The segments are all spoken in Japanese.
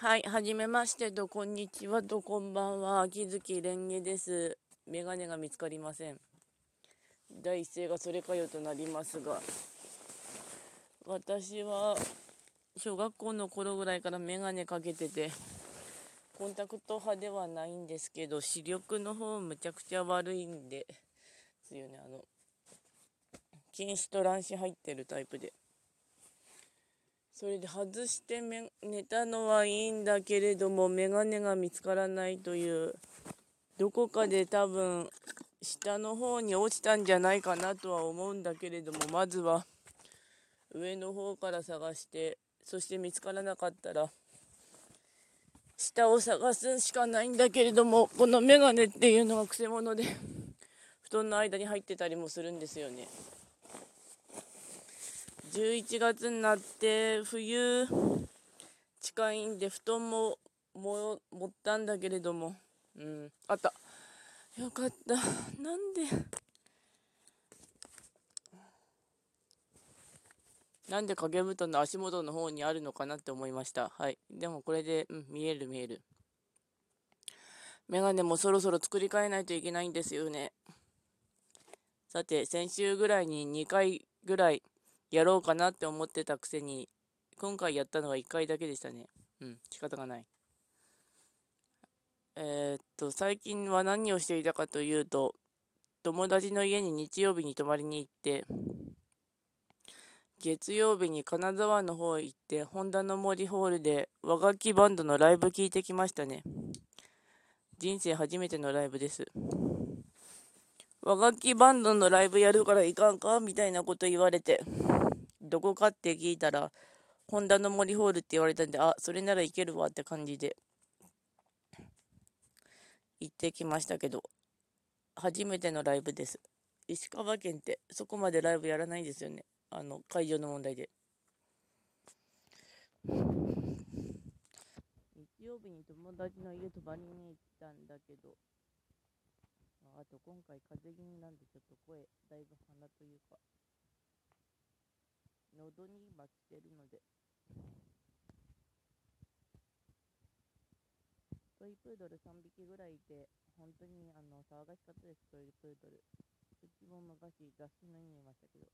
はい、はじめましてと、こんにちはと、こんばんは。秋月蓮華です。メガネが見つかりません。第一声がそれかよとなりますが、私は小学校の頃ぐらいからメガネかけてて、コンタクト派ではないんですけど、視力の方むちゃくちゃ悪いんで、ですよね、あの、近視と乱視入ってるタイプで。それで外して寝たのはいいんだけれどもメガネが見つからないというどこかで多分下の方に落ちたんじゃないかなとは思うんだけれどもまずは上の方から探してそして見つからなかったら下を探すしかないんだけれどもこのメガネっていうのがくせ者で布団の間に入ってたりもするんですよね。11月になって冬近いんで布団もも持ったんだけれども。うん。あった。よかった。なんで？なんで掛け布団の足元の方にあるのかなって思いました。はい。でもこれで、うん、見える見える。メガネもそろそろ作り変えないといけないんですよね。さて先週ぐらいに2回ぐらいやろうかなって思ってたくせに、今回やったのは1回だけでしたね。うん、仕方がない。えー、っと、最近は何をしていたかというと、友達の家に日曜日に泊まりに行って、月曜日に金沢の方へ行って、ホンダの森ホールで和楽器バンドのライブ聞いてきましたね。人生初めてのライブです。和楽器バンドのライブやるからいかんか？みたいなこと言われて、どこかって聞いたら、ホンダの森ホールって言われたんで、あ、それならいけるわって感じで、行ってきましたけど、初めてのライブです。石川県ってそこまでライブやらないんですよね。あの、会場の問題で。日曜日に友達の家泊まりに行ったんだけど、あと今回風邪気味なんでちょっと声だいぶ鼻というか喉に今来てるので。トイプードル3匹ぐらいいて本当にあの騒がしかったですトイプードル。うちも昔雑誌のにいましたけど。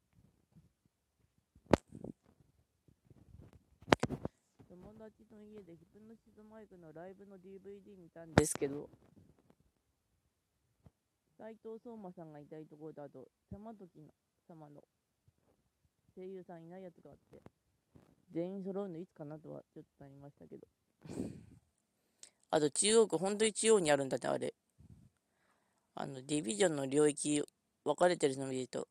友達の家でヒプノシズマイクのライブの DVD 見たんですけど斎藤聡馬さんがいたいところだと、玉時の様の声優さんいないやつがあって、全員揃うのいつかなとはちょっとなりましたけど。あと中央区、本当に中央にあるんだね、あれ。あの、ディビジョンの領域分かれてるの見ると、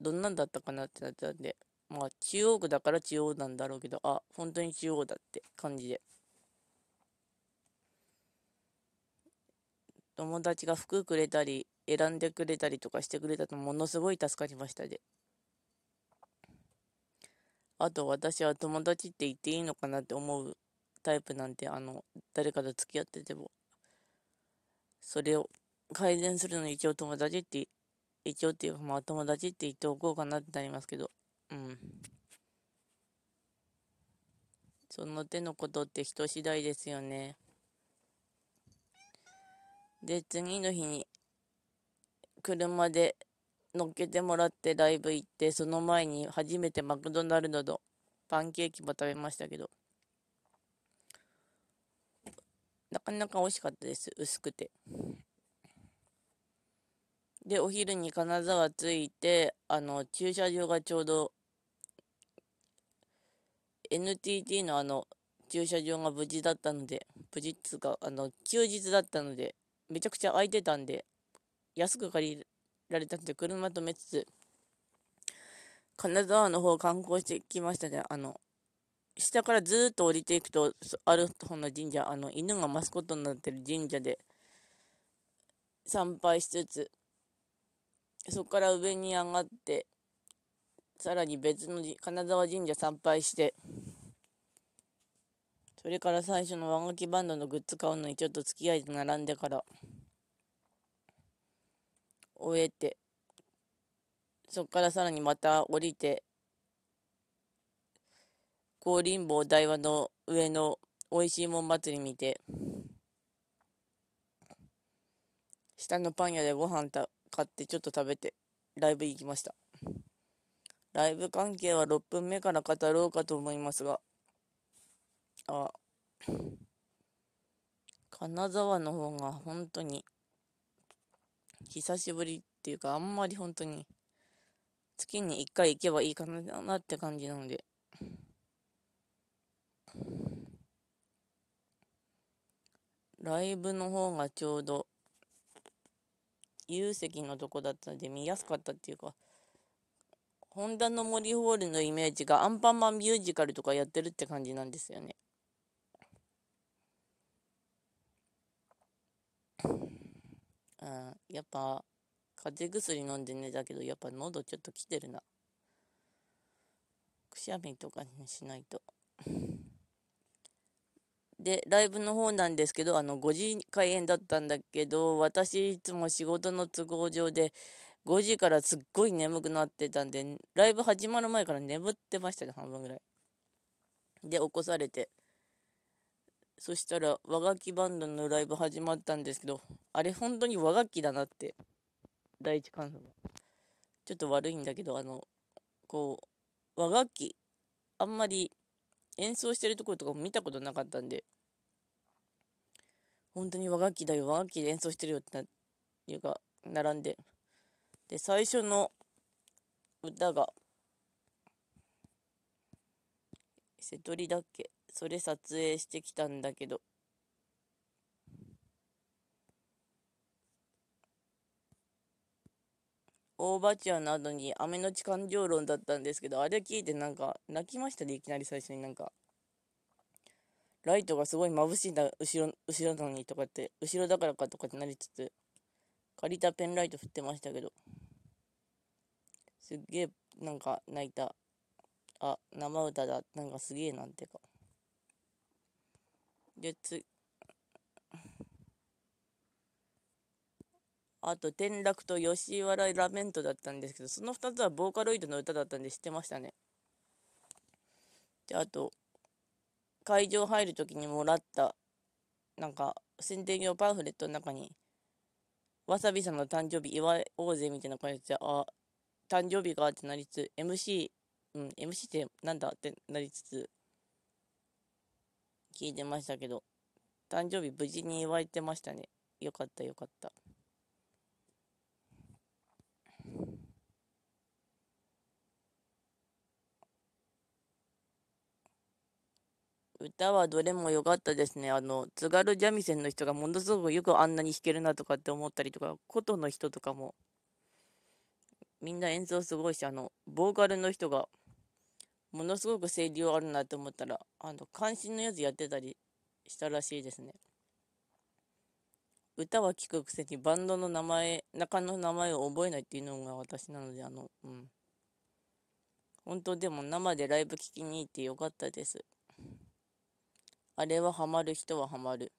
どんなんだったかなってなってたんで、まあ中央区だから中央なんだろうけど、あ、本当に中央だって感じで。友達が服くれたり、選んでくれたりとかしてくれたとものすごい助かりましたで。あと私は友達って言っていいのかなって思うタイプなんて、あの、誰かと付き合ってても、それを改善するのに一応友達って、一応っていうかまあ友達って言っておこうかなってなりますけど、うん。その手のことって人次第ですよね。で、次の日に車で乗っけてもらってライブ行って、その前に初めてマクドナルドのパンケーキも食べましたけど、なかなか美味しかったです。薄くて。で、お昼に金沢着いて、あの、駐車場がちょうど、NTT のあの、駐車場が無事だったので、無事っつうか、あの、休日だったので、めちゃくちゃ空いてたんで、安く借りるられたので、車止めつつ、金沢の方観光してきましたね。あの、下からずっと降りていくと、ある方の神社、あの、犬がマスコットになってる神社で、参拝しつつ、そこから上に上がって、さらに別の金沢神社参拝して、それから最初の和楽器バンドのグッズ買うのにちょっと付き合いで並んでから、終えて、そこからさらにまた降りて、高林坊大和の上の美味しいもん祭り見て、下のパン屋でご飯た買ってちょっと食べて、ライブ行きました。ライブ関係は6分目から語ろうかと思いますが、あ、金沢の方が本当に、久しぶりっていうか、あんまり本当に、月に1回行けばいいかなって感じなので、ライブの方がちょうど、有席のとこだったので見やすかったっていうか、ホンダの森ホールのイメージがアンパンマンミュージカルとかやってるって感じなんですよね。うん、やっぱ、風邪薬飲んで寝たけど、やっぱ喉ちょっと来てるな。くしゃみとかにしないと。で、ライブの方なんですけど、あの、5時開演だったんだけど、私いつも仕事の都合上で、5時からすっごい眠くなってたんで、ライブ始まる前から眠ってましたね、半分ぐらい。で、起こされて。そしたら、和楽器バンドのライブ始まったんですけど、あれ本当に和楽器だなって、第一感想。が。ちょっと悪いんだけど、あの、こう、和楽器、あんまり演奏してるところとかも見たことなかったんで、本当に和楽器だよ、和楽器で演奏してるよってな、いうか、並んで、で、最初の歌が、瀬戸りだっけ？それ撮影してきたんだけど、大バチアなどに雨のち感情論だったんですけど、あれ聞いてなんか泣きましたね、いきなり最初になんか。ライトがすごい眩しいんだ、後ろ、後ろなのにとかって、後ろだからかとかってなりつつ、借りたペンライト振ってましたけど、すっげえなんか泣いた。あ、生歌だ。なんかすげえなんてか。で、つ、あと、転落と吉原ラメントだったんですけど、その2つはボーカロイドの歌だったんで知ってましたね。で、あと、会場入るときにもらった、なんか、宣伝用パンフレットの中に、わさびさんの誕生日祝おうぜみたいな感じで、あ、誕生日かってなりつつ、MC、うん、MC ってなんだってなりつつ、聞いてましたけど、誕生日無事に祝えてましたね。よかったよかった。歌はどれも良かったですね。あの、津軽三味線の人がものすごくよくあんなに弾けるなとかって思ったりとか、琴の人とかも、みんな演奏すごいし、あの、ボーカルの人が、ものすごく声量あるなと思ったら、あの、関心のやつやってたりしたらしいですね。歌は聴くくせにバンドの名前、中の名前を覚えないっていうのが私なので、あの、うん。本当でも生でライブ聴きに行ってよかったです。あれはハマる人はハマる。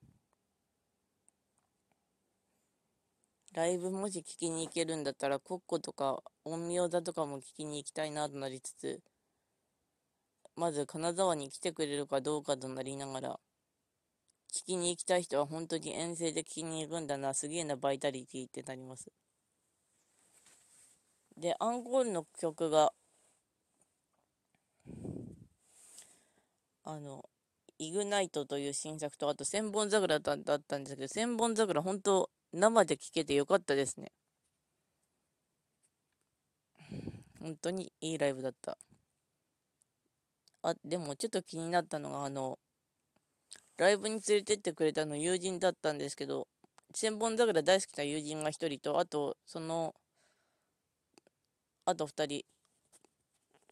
ライブもし聞きに行けるんだったら、コッコとか陰陽座とかも聞きに行きたいなとなりつつ、まず金沢に来てくれるかどうかとなりながら、聞きに行きたい人は本当に遠征で聞きに行くんだな、すげえなバイタリティってなります。で、アンコールの曲が、あの、イグナイトという新作と、あと千本桜だったんですけど、千本桜本当生で聴けてよかったですね。本当にいいライブだった。あ、でもちょっと気になったのが、あの、ライブに連れてってくれたの友人だったんですけど、千本桜大好きな友人が1人と、あと、その、あと2人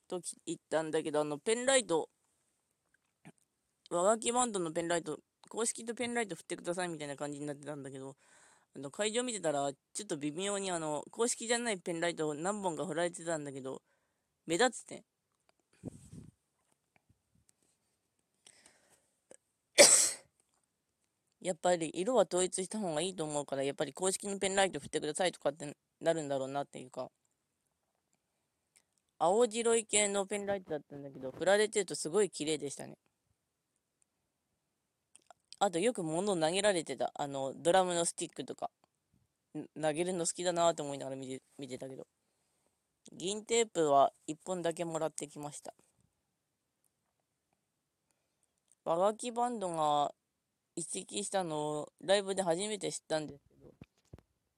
と行ったんだけど、あの、ペンライト和楽器バンドのペンライト、公式とペンライト振ってくださいみたいな感じになってたんだけど、あの会場見てたら、ちょっと微妙にあの、公式じゃないペンライト何本か振られてたんだけど、目立つね。やっぱり色は統一した方がいいと思うから、やっぱり公式のペンライト振ってくださいとかってなるんだろうなっていうか、青白い系のペンライトだったんだけど、振られてるとすごい綺麗でしたね。あとよく物を投げられてた。あの、ドラムのスティックとか。投げるの好きだなと思いながら見て見てたけど。銀テープは1本だけもらってきました。和楽器バンドが移籍したのをライブで初めて知ったんですけど、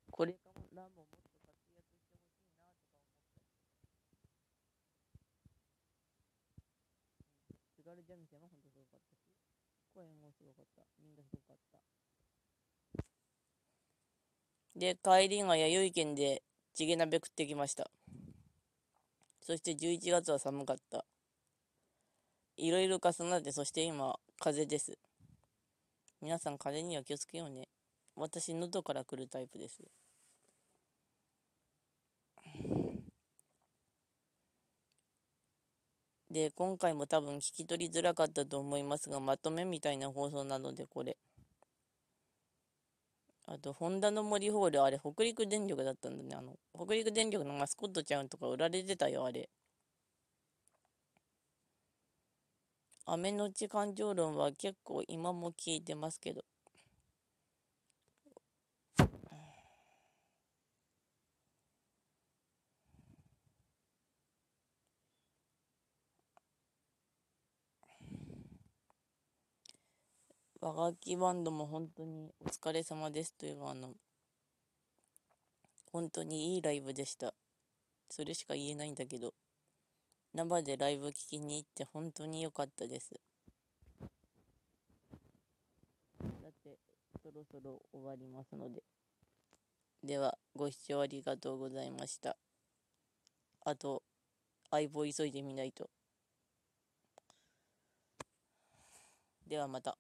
これからももっと活躍してほしいなとか思ったり。津軽三味線は本当すごかったし、声もすごかった。みんなすごかった。で、帰りが弥生県でチゲ鍋食ってきました。そして11月は寒かった。いろいろ重なって、そして今、風邪です。皆さん、風邪には気をつけようね。私、喉から来るタイプです。で、今回も多分聞き取りづらかったと思いますが、まとめみたいな放送なので、これ。あと、ホンダの森ホール、あれ、北陸電力だったんだね。あの、北陸電力のマスコットちゃんとか売られてたよ、あれ。雨のち感情論は結構今も聞いてますけど。和楽器バンドも本当にお疲れ様ですというあの、本当にいいライブでした。それしか言えないんだけど、生でライブ聴きに行って本当に良かったです。だって、そろそろ終わりますので。では、ご視聴ありがとうございました。あと、相棒急いでみないと。ではまた。